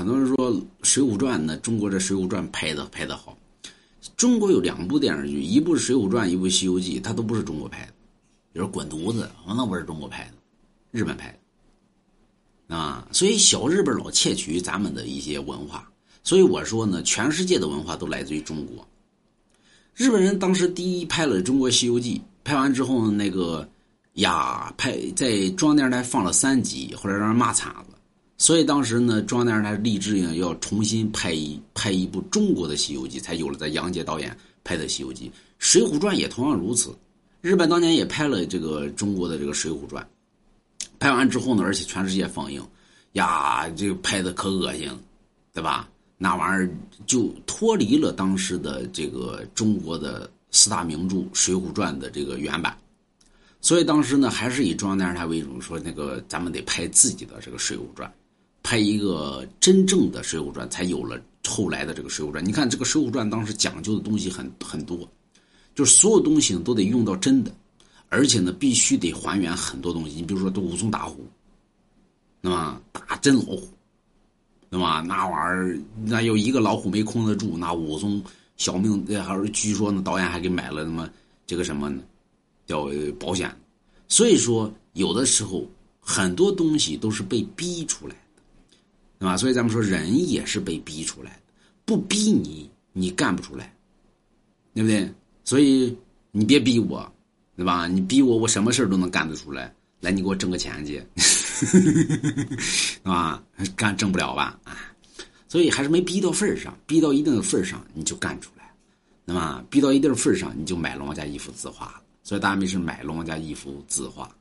很多人说《水浒传》呢，中国这《水浒传》拍的拍的好。中国有两部电视剧，一部是《水浒传》，一部《西游记》，它都不是中国拍的。比如滚犊子，那不是中国拍的，日本拍的啊。所以小日本老窃取咱们的一些文化。所以我说呢，全世界的文化都来自于中国。日本人当时第一拍了《中国西游记》，拍完之后那个呀，拍在中央电视台放了三集，后来让人骂惨了。所以当时呢，中央电视台立志呢要重新拍一拍一部中国的《西游记》，才有了在杨洁导演拍的《西游记》。《水浒传》也同样如此，日本当年也拍了这个中国的这个《水浒传》，拍完之后呢，而且全世界放映，呀，这个拍的可恶心，对吧？那玩意儿就脱离了当时的这个中国的四大名著《水浒传》的这个原版。所以当时呢，还是以中央电视台为主，说那个咱们得拍自己的这个《水浒传》。拍一个真正的《水浒传》，才有了后来的这个《水浒传》。你看，这个《水浒传》当时讲究的东西很很多，就是所有东西都得用到真的，而且呢，必须得还原很多东西。你比如说，武松打虎，那么打真老虎，那么那玩意儿，那有一个老虎没控制住，那武松小命，还是据说呢导演还给买了什么这个什么呢，叫保险。所以说，有的时候很多东西都是被逼出来。对吧？所以咱们说，人也是被逼出来的，不逼你，你干不出来，对不对？所以你别逼我，对吧？你逼我，我什么事都能干得出来。来，你给我挣个钱去，是吧？干挣不了吧？啊，所以还是没逼到份儿上，逼到一定的份儿上，你就干出来，那么逼到一定的份儿上，你就买龙王家一幅字画了。所以大家没事买龙王家一幅字画。